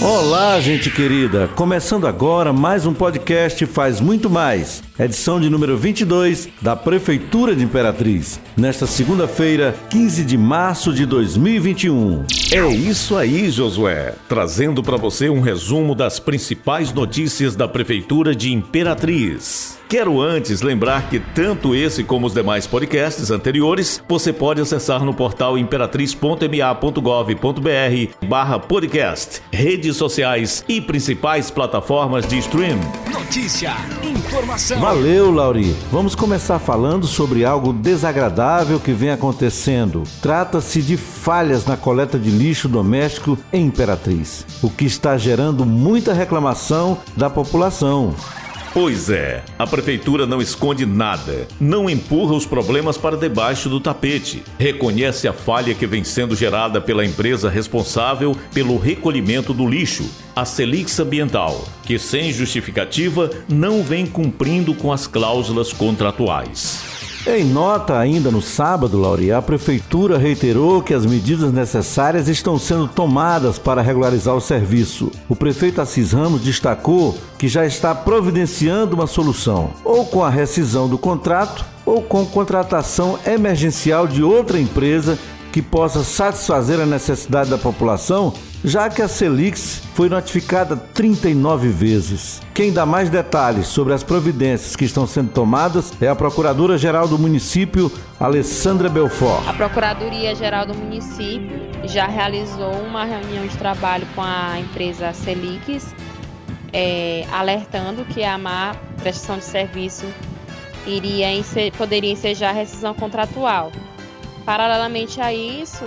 Olá, gente querida! Começando agora mais um podcast Faz Muito Mais, edição de número 22 da Prefeitura de Imperatriz, nesta segunda-feira, 15 de março de 2021. É isso aí, Josué, trazendo para você um resumo das principais notícias da Prefeitura de Imperatriz. Quero antes lembrar que tanto esse como os demais podcasts anteriores você pode acessar no portal imperatriz.ma.gov.br barra podcast, redes sociais e principais plataformas de stream. Notícia, informação. Valeu, Lauri. Vamos começar falando sobre algo desagradável que vem acontecendo. Trata-se de falhas na coleta de lixo doméstico em Imperatriz, o que está gerando muita reclamação da população. Pois é, a prefeitura não esconde nada, não empurra os problemas para debaixo do tapete, reconhece a falha que vem sendo gerada pela empresa responsável pelo recolhimento do lixo, a Celix Ambiental, que sem justificativa não vem cumprindo com as cláusulas contratuais. Em nota ainda no sábado, Lauri, a Prefeitura reiterou que as medidas necessárias estão sendo tomadas para regularizar o serviço. O prefeito Assis Ramos destacou que já está providenciando uma solução, ou com a rescisão do contrato, ou com contratação emergencial de outra empresa que possa satisfazer a necessidade da população, já que a Celix foi notificada 39 vezes. Quem dá mais detalhes sobre as providências que estão sendo tomadas é a Procuradora-Geral do município, Alessandra Belfort. A Procuradoria-Geral do município já realizou uma reunião de trabalho com a empresa Celix, é, alertando que a má prestação de serviço iria poderia ensejar rescisão contratual. Paralelamente a isso,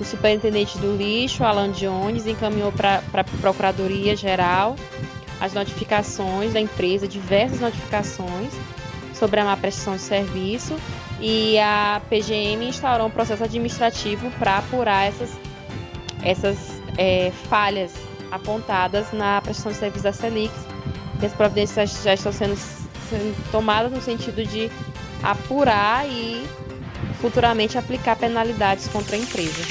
o superintendente do lixo, Alan Jones, encaminhou para a Procuradoria Geral as notificações da empresa, diversas notificações sobre a má prestação de serviço e a PGM instaurou um processo administrativo para apurar essas, essas é, falhas apontadas na prestação de serviço da Celix. E as providências já estão sendo, sendo tomadas no sentido de apurar e futuramente aplicar penalidades contra a empresa.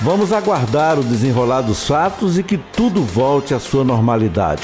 Vamos aguardar o desenrolar dos fatos e que tudo volte à sua normalidade.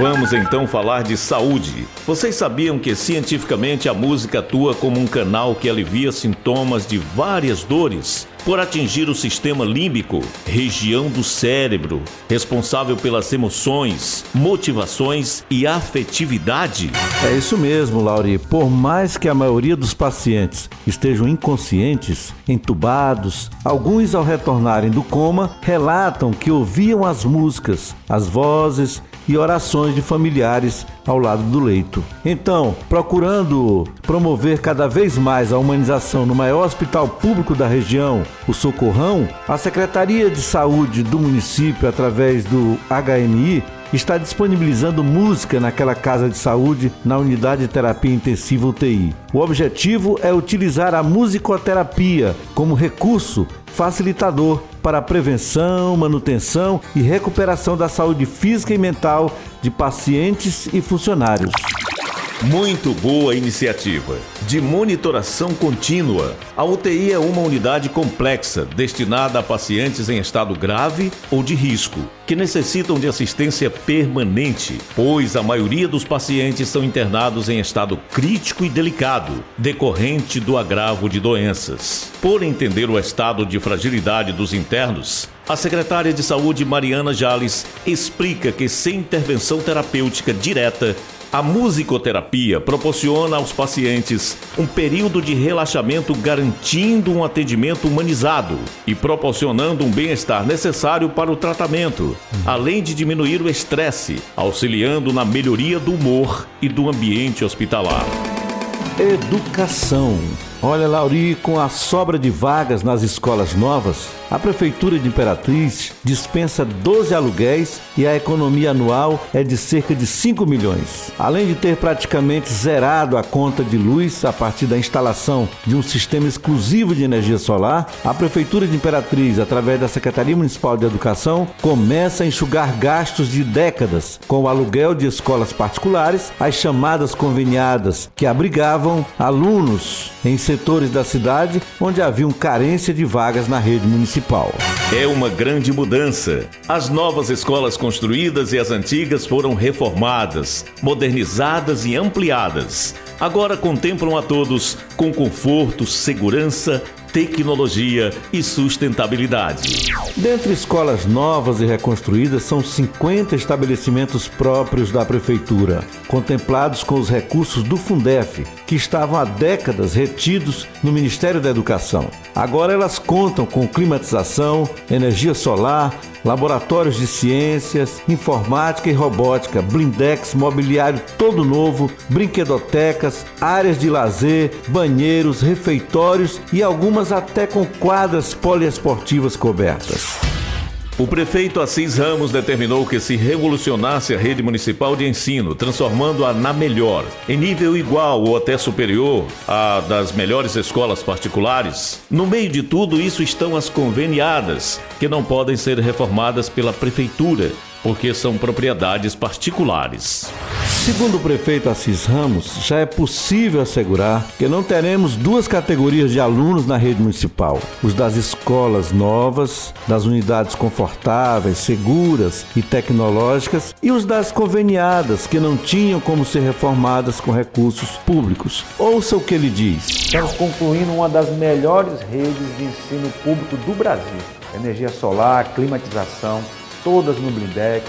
Vamos então falar de saúde. Vocês sabiam que cientificamente a música atua como um canal que alivia sintomas de várias dores por atingir o sistema límbico, região do cérebro, responsável pelas emoções, motivações e afetividade? É isso mesmo, Lauri. Por mais que a maioria dos pacientes estejam inconscientes, entubados, alguns ao retornarem do coma relatam que ouviam as músicas, as vozes e orações de familiares ao lado do leito. Então, procurando promover cada vez mais a humanização no maior hospital público da região, o Socorrão, a Secretaria de Saúde do município, através do HMI, está disponibilizando música naquela casa de saúde na unidade de terapia intensiva UTI. O objetivo é utilizar a musicoterapia como recurso facilitador para a prevenção, manutenção e recuperação da saúde física e mental de pacientes e funcionários. Muito boa iniciativa. De monitoração contínua, a UTI é uma unidade complexa destinada a pacientes em estado grave ou de risco, que necessitam de assistência permanente, pois a maioria dos pacientes são internados em estado crítico e delicado, decorrente do agravo de doenças. Por entender o estado de fragilidade dos internos, a secretária de Saúde Mariana Jales explica que sem intervenção terapêutica direta, a musicoterapia proporciona aos pacientes um período de relaxamento garantindo um atendimento humanizado e proporcionando um bem-estar necessário para o tratamento, além de diminuir o estresse, auxiliando na melhoria do humor e do ambiente hospitalar. Educação. Olha, Lauri, com a sobra de vagas nas escolas novas, a Prefeitura de Imperatriz dispensa 12 aluguéis e a economia anual é de cerca de 5 milhões. Além de ter praticamente zerado a conta de luz a partir da instalação de um sistema exclusivo de energia solar, a Prefeitura de Imperatriz, através da Secretaria Municipal de Educação, começa a enxugar gastos de décadas com o aluguel de escolas particulares, as chamadas conveniadas, que abrigavam alunos em setores da cidade onde haviam carência de vagas na rede municipal municipal. É uma grande mudança. As novas escolas construídas e as antigas foram reformadas, modernizadas e ampliadas. Agora contemplam a todos com conforto, segurança tecnologia e sustentabilidade. Dentre escolas novas e reconstruídas, são 50 estabelecimentos próprios da Prefeitura, contemplados com os recursos do Fundef, que estavam há décadas retidos no Ministério da Educação. Agora elas contam com climatização, energia solar, laboratórios de ciências, informática e robótica, blindex, mobiliário todo novo, brinquedotecas, áreas de lazer, banheiros, refeitórios e até com quadras poliesportivas cobertas. O prefeito Assis Ramos determinou que se revolucionasse a rede municipal de ensino, transformando-a na melhor, em nível igual ou até superior à das melhores escolas particulares. No meio de tudo isso estão as conveniadas, que não podem ser reformadas pela prefeitura, porque são propriedades particulares. Segundo o prefeito Assis Ramos, já é possível assegurar que não teremos duas categorias de alunos na rede municipal: os das escolas novas, das unidades confortáveis, seguras e tecnológicas, e os das conveniadas, que não tinham como ser reformadas com recursos públicos. Ouça o que ele diz. Estamos concluindo uma das melhores redes de ensino público do Brasil. Energia solar, climatização, todas no blindex,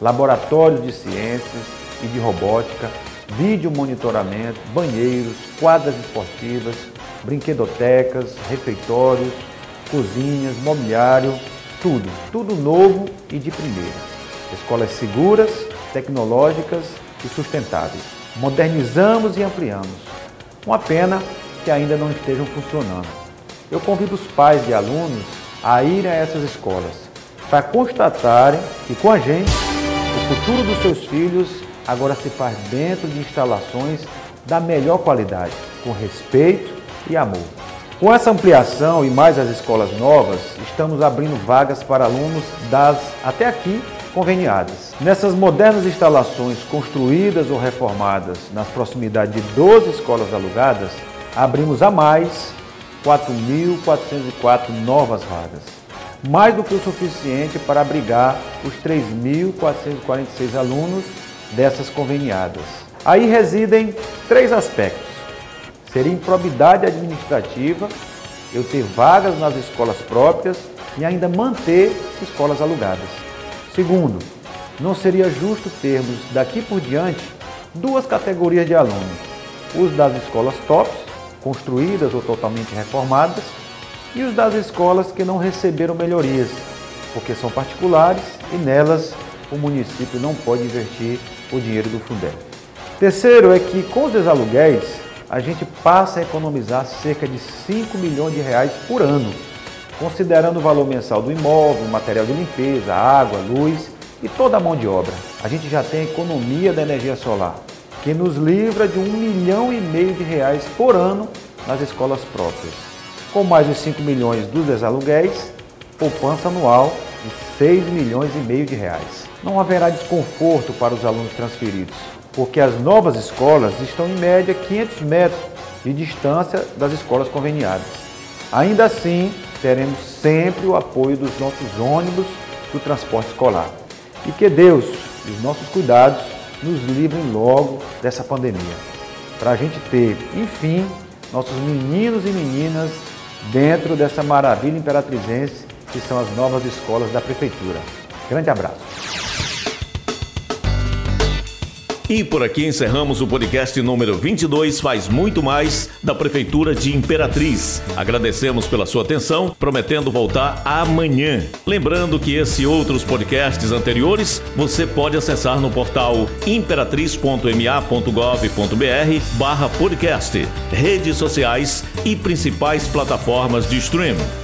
laboratórios de ciências e de robótica, vídeo monitoramento, banheiros, quadras esportivas, brinquedotecas, refeitórios, cozinhas, mobiliário, tudo, tudo novo e de primeira. Escolas seguras, tecnológicas e sustentáveis. Modernizamos e ampliamos. Uma pena que ainda não estejam funcionando. Eu convido os pais de alunos a irem a essas escolas para constatarem que com a gente o futuro dos seus filhos agora se faz dentro de instalações da melhor qualidade, com respeito e amor. Com essa ampliação e mais as escolas novas, estamos abrindo vagas para alunos das, até aqui, conveniadas. Nessas modernas instalações construídas ou reformadas nas proximidades de 12 escolas alugadas, abrimos a mais 4.404 novas vagas. Mais do que o suficiente para abrigar os 3.446 alunos dessas conveniadas. Aí residem três aspectos. Seria improbidade administrativa eu ter vagas nas escolas próprias e ainda manter escolas alugadas. Segundo, não seria justo termos daqui por diante duas categorias de alunos: os das escolas tops, construídas ou totalmente reformadas, e os das escolas que não receberam melhorias, porque são particulares e nelas o município não pode investir o dinheiro do Fundeb. Terceiro é que com os desaluguéis a gente passa a economizar cerca de 5 milhões de reais por ano, considerando o valor mensal do imóvel, material de limpeza, água, luz e toda a mão de obra. A gente já tem a economia da energia solar, que nos livra de um milhão e meio de reais por ano nas escolas próprias. Com mais os 5 milhões dos desaluguéis, poupança anual de 6 milhões e meio de reais não haverá desconforto para os alunos transferidos, porque as novas escolas estão em média 500 metros de distância das escolas conveniadas. Ainda assim, teremos sempre o apoio dos nossos ônibus do transporte escolar. E que Deus e os nossos cuidados nos livrem logo dessa pandemia, para a gente ter, enfim, nossos meninos e meninas dentro dessa maravilha imperatrizense que são as novas escolas da Prefeitura. Grande abraço. E por aqui encerramos o podcast número 22, faz muito mais, da Prefeitura de Imperatriz. Agradecemos pela sua atenção, prometendo voltar amanhã. Lembrando que esse e outros podcasts anteriores você pode acessar no portal imperatriz.ma.gov.br barra podcast, redes sociais e principais plataformas de streaming.